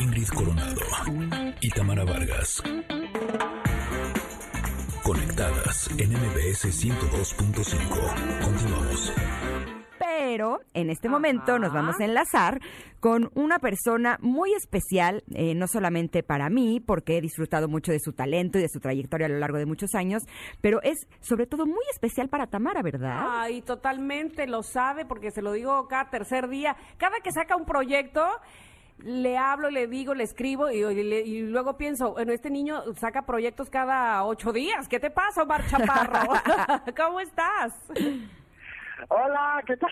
Ingrid Coronado y Tamara Vargas. Conectadas en MBS 102.5. Continuamos. Pero en este momento nos vamos a enlazar con una persona muy especial, eh, no solamente para mí, porque he disfrutado mucho de su talento y de su trayectoria a lo largo de muchos años, pero es sobre todo muy especial para Tamara, ¿verdad? Ay, totalmente lo sabe, porque se lo digo cada tercer día. Cada que saca un proyecto, le hablo, le digo, le escribo y, y- y luego pienso, bueno, este niño saca proyectos cada ocho días. ¿Qué te pasa, Omar Chaparro? ¿Cómo estás? Hola, ¿qué tal?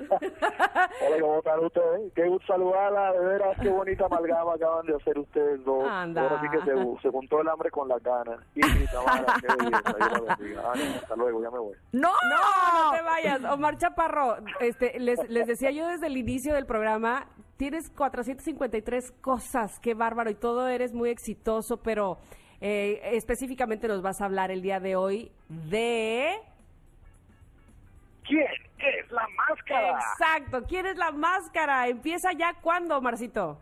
Hola, ¿cómo están ustedes? Qué gusto saludarla, de veras, qué bonita amalgama acaban de hacer ustedes dos. Anda. Ahora sí que se, se juntó el hambre con las ganas. Y Tamara, qué belleza. Ah, no, hasta luego, ya me voy. ¡No! No, no te vayas. Omar Chaparro, este, les, les decía yo desde el inicio del programa, tienes 453 cosas, qué bárbaro, y todo eres muy exitoso, pero eh, específicamente nos vas a hablar el día de hoy de... ¿Quién es la máscara? Exacto, ¿quién es la máscara? ¿Empieza ya cuándo, Marcito?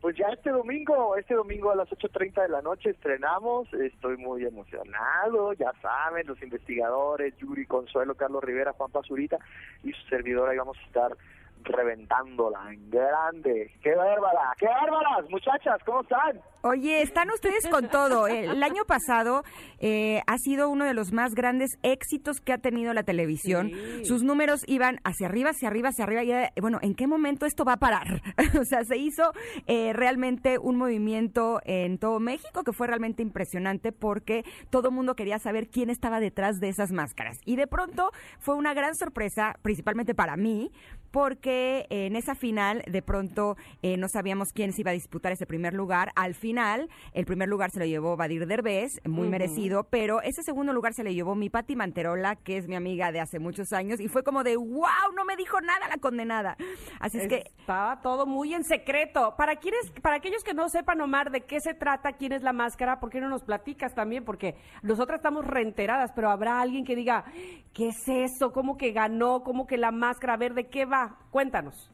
Pues ya este domingo, este domingo a las 8.30 de la noche estrenamos, estoy muy emocionado, ya saben, los investigadores, Yuri Consuelo, Carlos Rivera, Juan Pazurita y su servidor ahí vamos a estar reventándola en grande. ¡Qué bárbara! ¡Qué bárbaras! Muchachas, ¿cómo están? Oye, están ustedes con todo. El año pasado eh, ha sido uno de los más grandes éxitos que ha tenido la televisión. Sí. Sus números iban hacia arriba, hacia arriba, hacia arriba. Y, eh, bueno, ¿en qué momento esto va a parar? o sea, se hizo eh, realmente un movimiento en todo México que fue realmente impresionante porque todo el mundo quería saber quién estaba detrás de esas máscaras. Y de pronto fue una gran sorpresa, principalmente para mí, porque en esa final de pronto eh, no sabíamos quién se iba a disputar ese primer lugar. Al final, el primer lugar se lo llevó Badir Derbez, muy merecido, pero ese segundo lugar se le llevó mi Pati Manterola, que es mi amiga de hace muchos años, y fue como de, wow, no me dijo nada la condenada. Así es que Estaba todo muy en secreto. Para quienes, para aquellos que no sepan, Omar, de qué se trata, quién es la máscara, ¿por qué no nos platicas también? Porque nosotras estamos reenteradas, pero habrá alguien que diga, ¿qué es eso? ¿Cómo que ganó? ¿Cómo que la máscara? A ver, ¿de qué va? Cuéntanos.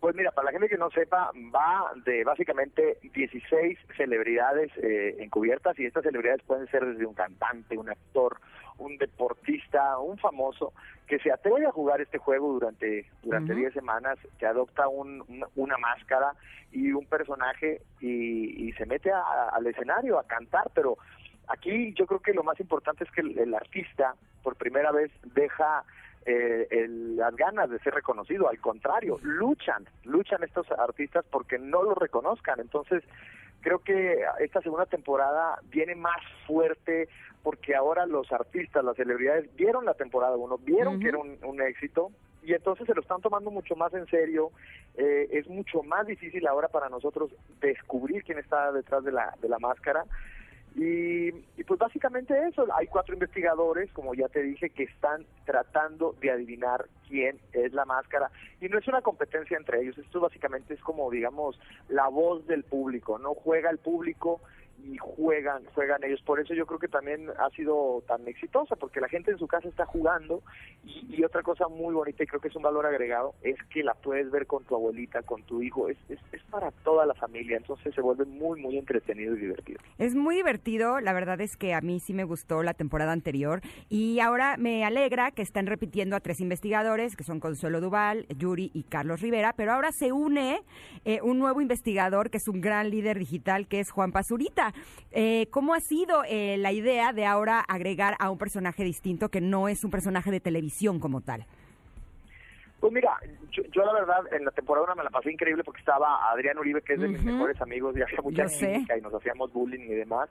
Pues mira, para la gente que no sepa, va de básicamente 16 celebridades eh, encubiertas y estas celebridades pueden ser desde un cantante, un actor, un deportista, un famoso que se atreve a jugar este juego durante durante 10 semanas, que adopta un- una, una máscara y un personaje y, y se mete a- al escenario a cantar, pero aquí yo creo que lo más importante es que el, el artista por primera vez deja eh, el- las ganas de ser reconocido, al contrario, luchan, luchan estos artistas porque no lo reconozcan. Entonces, creo que esta segunda temporada viene más fuerte porque ahora los artistas, las celebridades vieron la temporada uno, vieron que era un, un éxito y entonces se lo están tomando mucho más en serio. Eh, es mucho más difícil ahora para nosotros descubrir quién está detrás de la, de la máscara. Y, y pues básicamente eso, hay cuatro investigadores, como ya te dije, que están tratando de adivinar quién es la máscara. Y no es una competencia entre ellos, esto básicamente es como, digamos, la voz del público, ¿no? Juega el público y juegan, juegan ellos. Por eso yo creo que también ha sido tan exitosa, porque la gente en su casa está jugando y, y otra cosa muy bonita y creo que es un valor agregado, es que la puedes ver con tu abuelita, con tu hijo, es, es, es para toda la familia, entonces se vuelve muy, muy entretenido y divertido. Es muy divertido, la verdad es que a mí sí me gustó la temporada anterior y ahora me alegra que están repitiendo a tres investigadores, que son Consuelo Duval, Yuri y Carlos Rivera, pero ahora se une eh, un nuevo investigador que es un gran líder digital, que es Juan Pazurita. Eh, ¿Cómo ha sido eh, la idea de ahora agregar a un personaje distinto que no es un personaje de televisión como tal? Pues mira, yo, yo la verdad en la temporada una me la pasé increíble porque estaba Adrián Uribe, que es de mis mejores amigos, y hacía mucha química y nos hacíamos bullying y demás.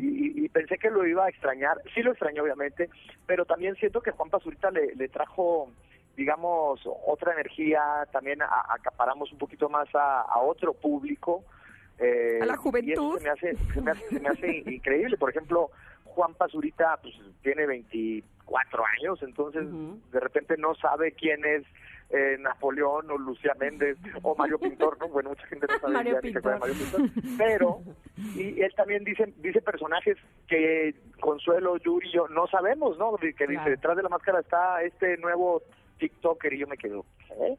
y, y pensé que lo iba a extrañar, sí lo extrañé obviamente, pero también siento que Juan Pazurita le, le trajo, digamos, otra energía, también a- acaparamos un poquito más a, a otro público. Eh, A la Y eso juventud. se me hace, se me hace, se me hace increíble. Por ejemplo, Juan Pazurita pues, tiene 24 años, entonces de repente no sabe quién es eh, Napoleón o Lucía Méndez o Mario Pintor, ¿no? Bueno, mucha gente no sabe Mario Pintor. Mario Pintor. Pero, y él también dice, dice personajes que Consuelo, Yuri y yo no sabemos, ¿no? Que dice, Claro. detrás de la máscara está este nuevo TikToker y yo me quedo, ¿eh?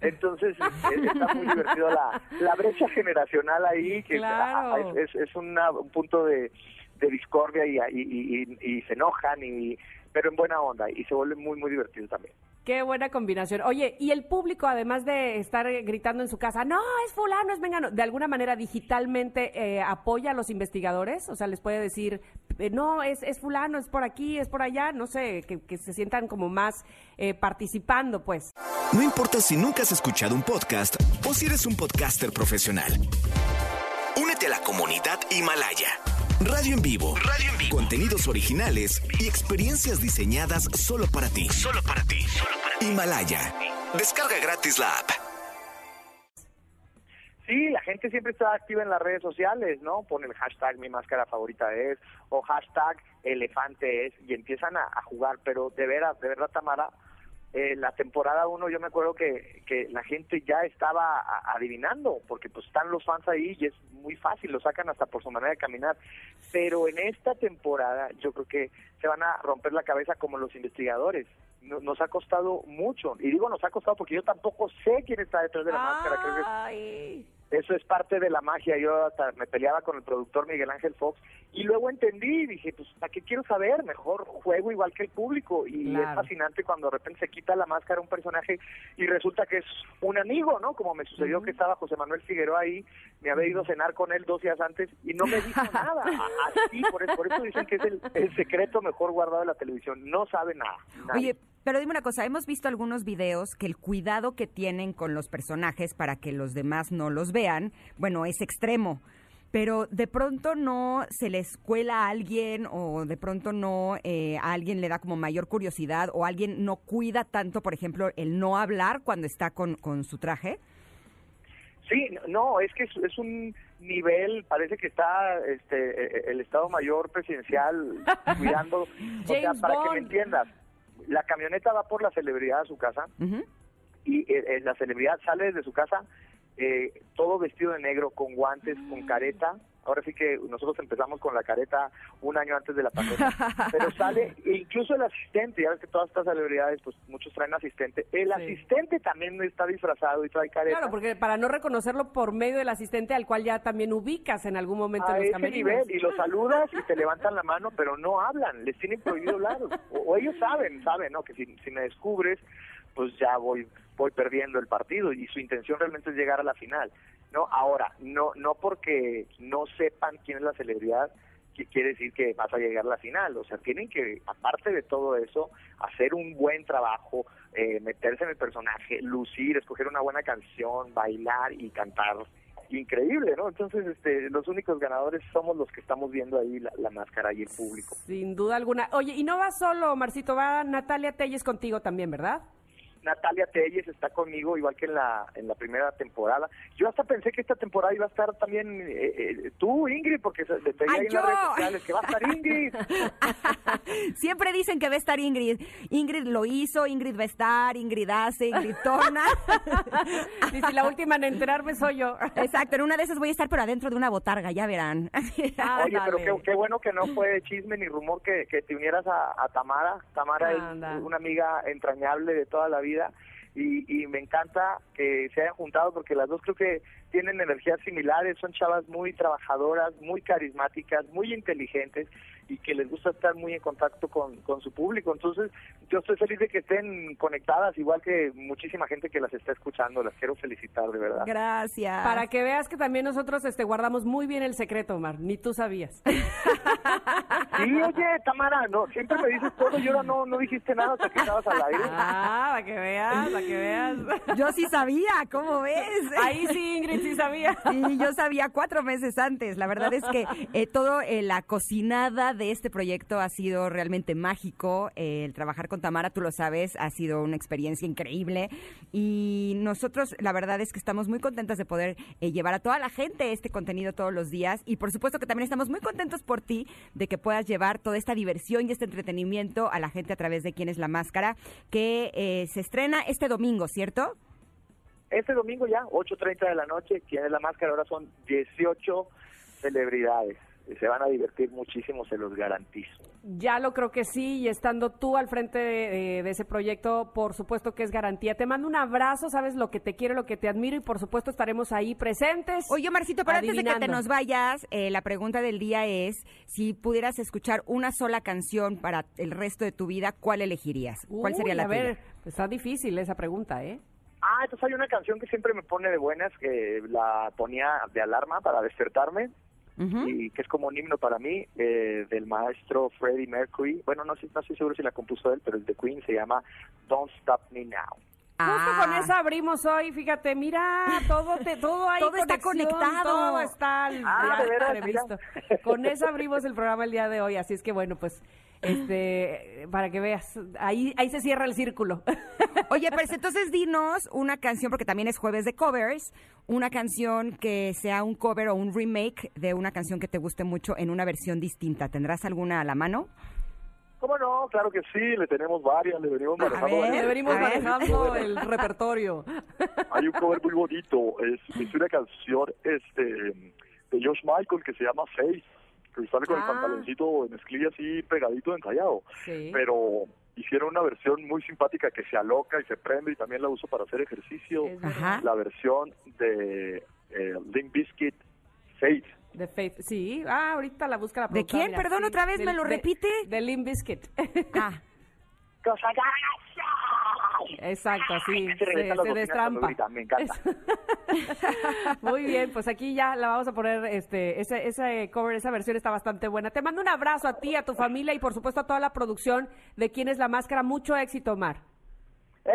Entonces está muy divertido la, la brecha generacional ahí, que Claro. ah, es, es una- un punto de, de discordia y, y, y- y se enojan, y pero en buena onda, y se vuelve muy, muy divertido también. Qué buena combinación. Oye, y el público, además de estar gritando en su casa, no, es fulano, es vengano, de alguna manera digitalmente eh, apoya a los investigadores, o sea, les puede decir, eh, no, es, es fulano, es por aquí, es por allá, no sé, que, que se sientan como más eh, participando, pues. No importa si nunca has escuchado un podcast o si eres un podcaster profesional. Únete a la comunidad Himalaya. Radio en vivo. Radio en vivo. Contenidos originales y experiencias diseñadas solo para ti. Solo para ti. Himalaya. Descarga gratis la app. Sí, la gente siempre está activa en las redes sociales, ¿no? Pone el hashtag mi máscara favorita es, o hashtag elefante es, y empiezan a, a jugar, pero de veras, de verdad, Tamara, eh, la temporada 1 yo me acuerdo que, que la gente ya estaba adivinando, porque pues están los fans ahí y es muy fácil, lo sacan hasta por su manera de caminar, pero en esta temporada yo creo que se van a romper la cabeza como los investigadores. No- Nos ha costado mucho, y digo nos ha costado porque yo tampoco sé quién está detrás de la máscara, creo que. Eso es parte de la magia. Yo hasta me peleaba con el productor Miguel Ángel Fox y luego entendí y dije, pues, ¿para qué quiero saber? Mejor juego igual que el público. Y Claro. es fascinante cuando de repente se quita la máscara un personaje y resulta que es un amigo, ¿no? Como me sucedió que estaba José Manuel Figueroa ahí, me había ido a cenar con él dos días antes y no me dijo nada. Así, por eso, por eso dicen que es el, el secreto mejor guardado de la televisión. No sabe nada. nadie. Oye, pero dime una cosa, hemos visto algunos videos que el cuidado que tienen con los personajes para que los demás no los vean, bueno, es extremo. Pero de pronto no se les cuela a alguien o de pronto no eh, a alguien le da como mayor curiosidad o alguien no cuida tanto, por ejemplo, el no hablar cuando está con, con su traje. Sí, no, es que es, es un nivel, parece que está este eh, el Estado Mayor presidencial cuidando, o sea, para que me entiendas, la camioneta va por la celebridad a su casa y eh, la celebridad sale de su casa eh, todo vestido de negro, con guantes, con careta. Ahora sí que nosotros empezamos con la careta un año antes de la pandemia, pero sale, incluso el asistente, ya ves que todas estas celebridades, pues muchos traen asistente, el Sí. asistente también está disfrazado y trae careta. Claro, porque para no reconocerlo por medio del asistente al cual ya también ubicas en algún momento a en los ese camerinos. nivel y los saludas y te levantan la mano pero no hablan les tienen prohibido hablar o, o ellos saben saben no que si, si me descubres pues ya voy voy perdiendo el partido y su intención realmente es llegar a la final no ahora no no porque no sepan quién es la celebridad que quiere decir que vas a llegar a la final o sea tienen que aparte de todo eso hacer un buen trabajo eh, meterse en el personaje lucir escoger una buena canción bailar y cantar increíble, ¿no? Entonces, este, los únicos ganadores somos los que estamos viendo ahí la, la máscara y el público. Sin duda alguna. Oye, y no va solo, Marcito, va Natalia Telles contigo también, ¿verdad? Natalia Telles está conmigo igual que en la en la primera temporada. Yo hasta pensé que esta temporada iba a estar también eh, eh, tú, Ingrid, porque se- te veía ¡Ay, ahí en las yo! redes sociales que va a estar Ingrid. Siempre dicen que va a estar Ingrid. Ingrid lo hizo, Ingrid va a estar, Ingrid hace, Ingrid torna. Y si la última en enterarme soy yo. Exacto, en una de esas voy a estar, pero adentro de una botarga, ya verán. Oye, pero qué, qué bueno que no fue chisme ni rumor que, que te unieras a, a Tamara. Tamara es una amiga entrañable de toda la vida y, y me encanta que se hayan juntado porque las dos creo que tienen energías similares, son chavas muy trabajadoras, muy carismáticas, muy inteligentes y que les gusta estar muy en contacto con, con su público. Entonces, yo estoy feliz de que estén conectadas, igual que muchísima gente que las está escuchando. Las quiero felicitar, de verdad. Gracias. Para que veas que también nosotros este, guardamos muy bien el secreto, Omar. Ni tú sabías. Sí, oye, Tamara, no, siempre me dices todo y ahora no, no dijiste nada hasta que estabas al aire. Ah, para que veas, para que veas. Yo sí sabía, ¿cómo ves? Ahí sí, Ingrid, sí sabía. Sí, yo sabía cuatro meses antes. La verdad es que eh, todo eh, la cocinada de este proyecto ha sido realmente mágico. Eh, el trabajar con Tamara, tú lo sabes, ha sido una experiencia increíble. Y nosotros, la verdad es que estamos muy contentas de poder llevar a toda la gente este contenido todos los días. Y por supuesto que también estamos muy contentos por ti de que puedas llevar toda esta diversión y este entretenimiento a la gente a través de Quién es la Máscara, que se estrena este domingo, ¿cierto? Este domingo ya, 8.30 de la noche, tiene la máscara, ahora son 18 celebridades. Se van a divertir muchísimo, se los garantizo. Ya lo creo que sí, y estando tú al frente de, de, ese proyecto, por supuesto que es garantía. Te mando un abrazo, sabes lo que te quiero, lo que te admiro, y por supuesto estaremos ahí presentes. Oye, Marcito, pero antes de que te nos vayas, eh, la pregunta del día es, si pudieras escuchar una sola canción para el resto de tu vida, ¿cuál elegirías? ¿Cuál sería la A ver, tuya? pues está difícil esa pregunta, ¿eh? Ah, entonces hay una canción que siempre me pone de buenas, que la ponía de alarma para despertarme, y que es como un himno para mí, eh, del maestro Freddie Mercury. Bueno, no, no estoy seguro si la compuso él, pero es de Queen, se llama Don't Stop Me Now. Justo con Ah. esa abrimos hoy, fíjate, mira, todo te, todo hay Todo está conexión, conectado. Todo está al- Ah, ya ¿de veras? previsto. Con eso abrimos el programa el día de hoy, así es que bueno, pues este para que veas, ahí ahí se cierra el círculo. Oye, pues entonces dinos una canción, porque también es jueves de covers, una canción que sea un cover o un remake de una canción que te guste mucho en una versión distinta. ¿Tendrás alguna a la mano? ¿Cómo no? Claro que sí, le tenemos varias, le venimos A manejando. ver, varias. Le venimos a ver. manejando el repertorio. Hay un cover muy bonito, es, es una canción este de Josh Michael que se llama Face, que sale con Ah. el pantaloncito en esclilla así pegadito, encallado. Sí. Pero hicieron una versión muy simpática que se aloca y se prende y también la uso para hacer ejercicio. Ajá. La versión de eh, Limp Bizkit, Faith. De Faith, sí. Ah, ahorita la busca la ¿De productora, quién? Perdón, otra vez, ¿me lo repite? De Limp Bizkit. Ah, Cosa grasa. Exacto, sí. Se Se, regresan las se bocinas destrampa. gritan, Me encanta. Muy bien, pues aquí ya la vamos a poner, este, ese, ese cover, esa versión está bastante buena. Te mando un abrazo a ti, a tu familia y por supuesto a toda la producción de Quién es la Máscara. Mucho éxito, Omar.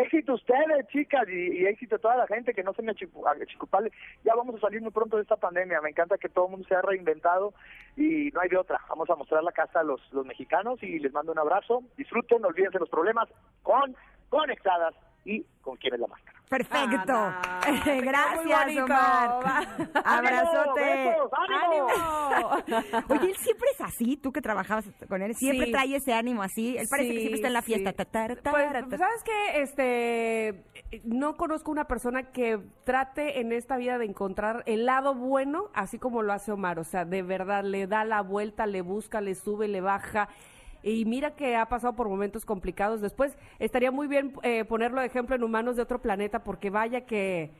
Éxito ustedes, chicas, y, éxito a toda la gente que no se me achicu- achicupale. Ya vamos a salir muy pronto de esta pandemia. Me encanta que todo el mundo se ha reinventado y no hay de otra. Vamos a mostrar la casa a los, los mexicanos y les mando un abrazo. Disfruten, no olvídense los problemas con Conectadas y con quién es la máscara. perfecto. Gracias. Omar. Abrazote. ¡Besos! ¡Ánimo! Oye, él siempre es así, tú que trabajabas con él, siempre Sí. trae ese ánimo así. Él parece que siempre está en la fiesta. sí. Ta, ta, ta, Pues, ta, ta. ¿sabes qué? Este, no conozco una persona que trate en esta vida de encontrar el lado bueno, así como lo hace Omar. O sea, de verdad, le da la vuelta, le busca, le sube, le baja. Y mira que ha pasado por momentos complicados. Después estaría muy bien eh, ponerlo de ejemplo en Humanos de otro planeta, porque vaya que,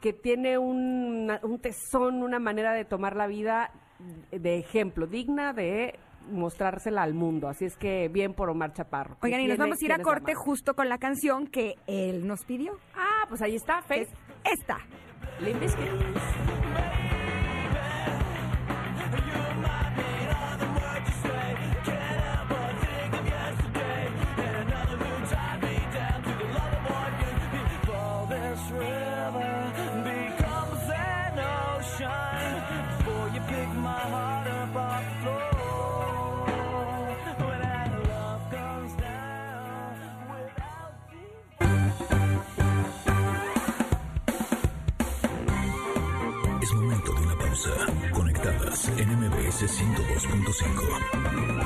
que tiene un, un tesón, una manera de tomar la vida de ejemplo, digna de mostrársela al mundo. Así es que bien por Omar Chaparro. Oigan, y nos vamos a ir a corte justo con la canción que él nos pidió. Ah, pues ahí está, Face. es esta. Limp MBS 102.5.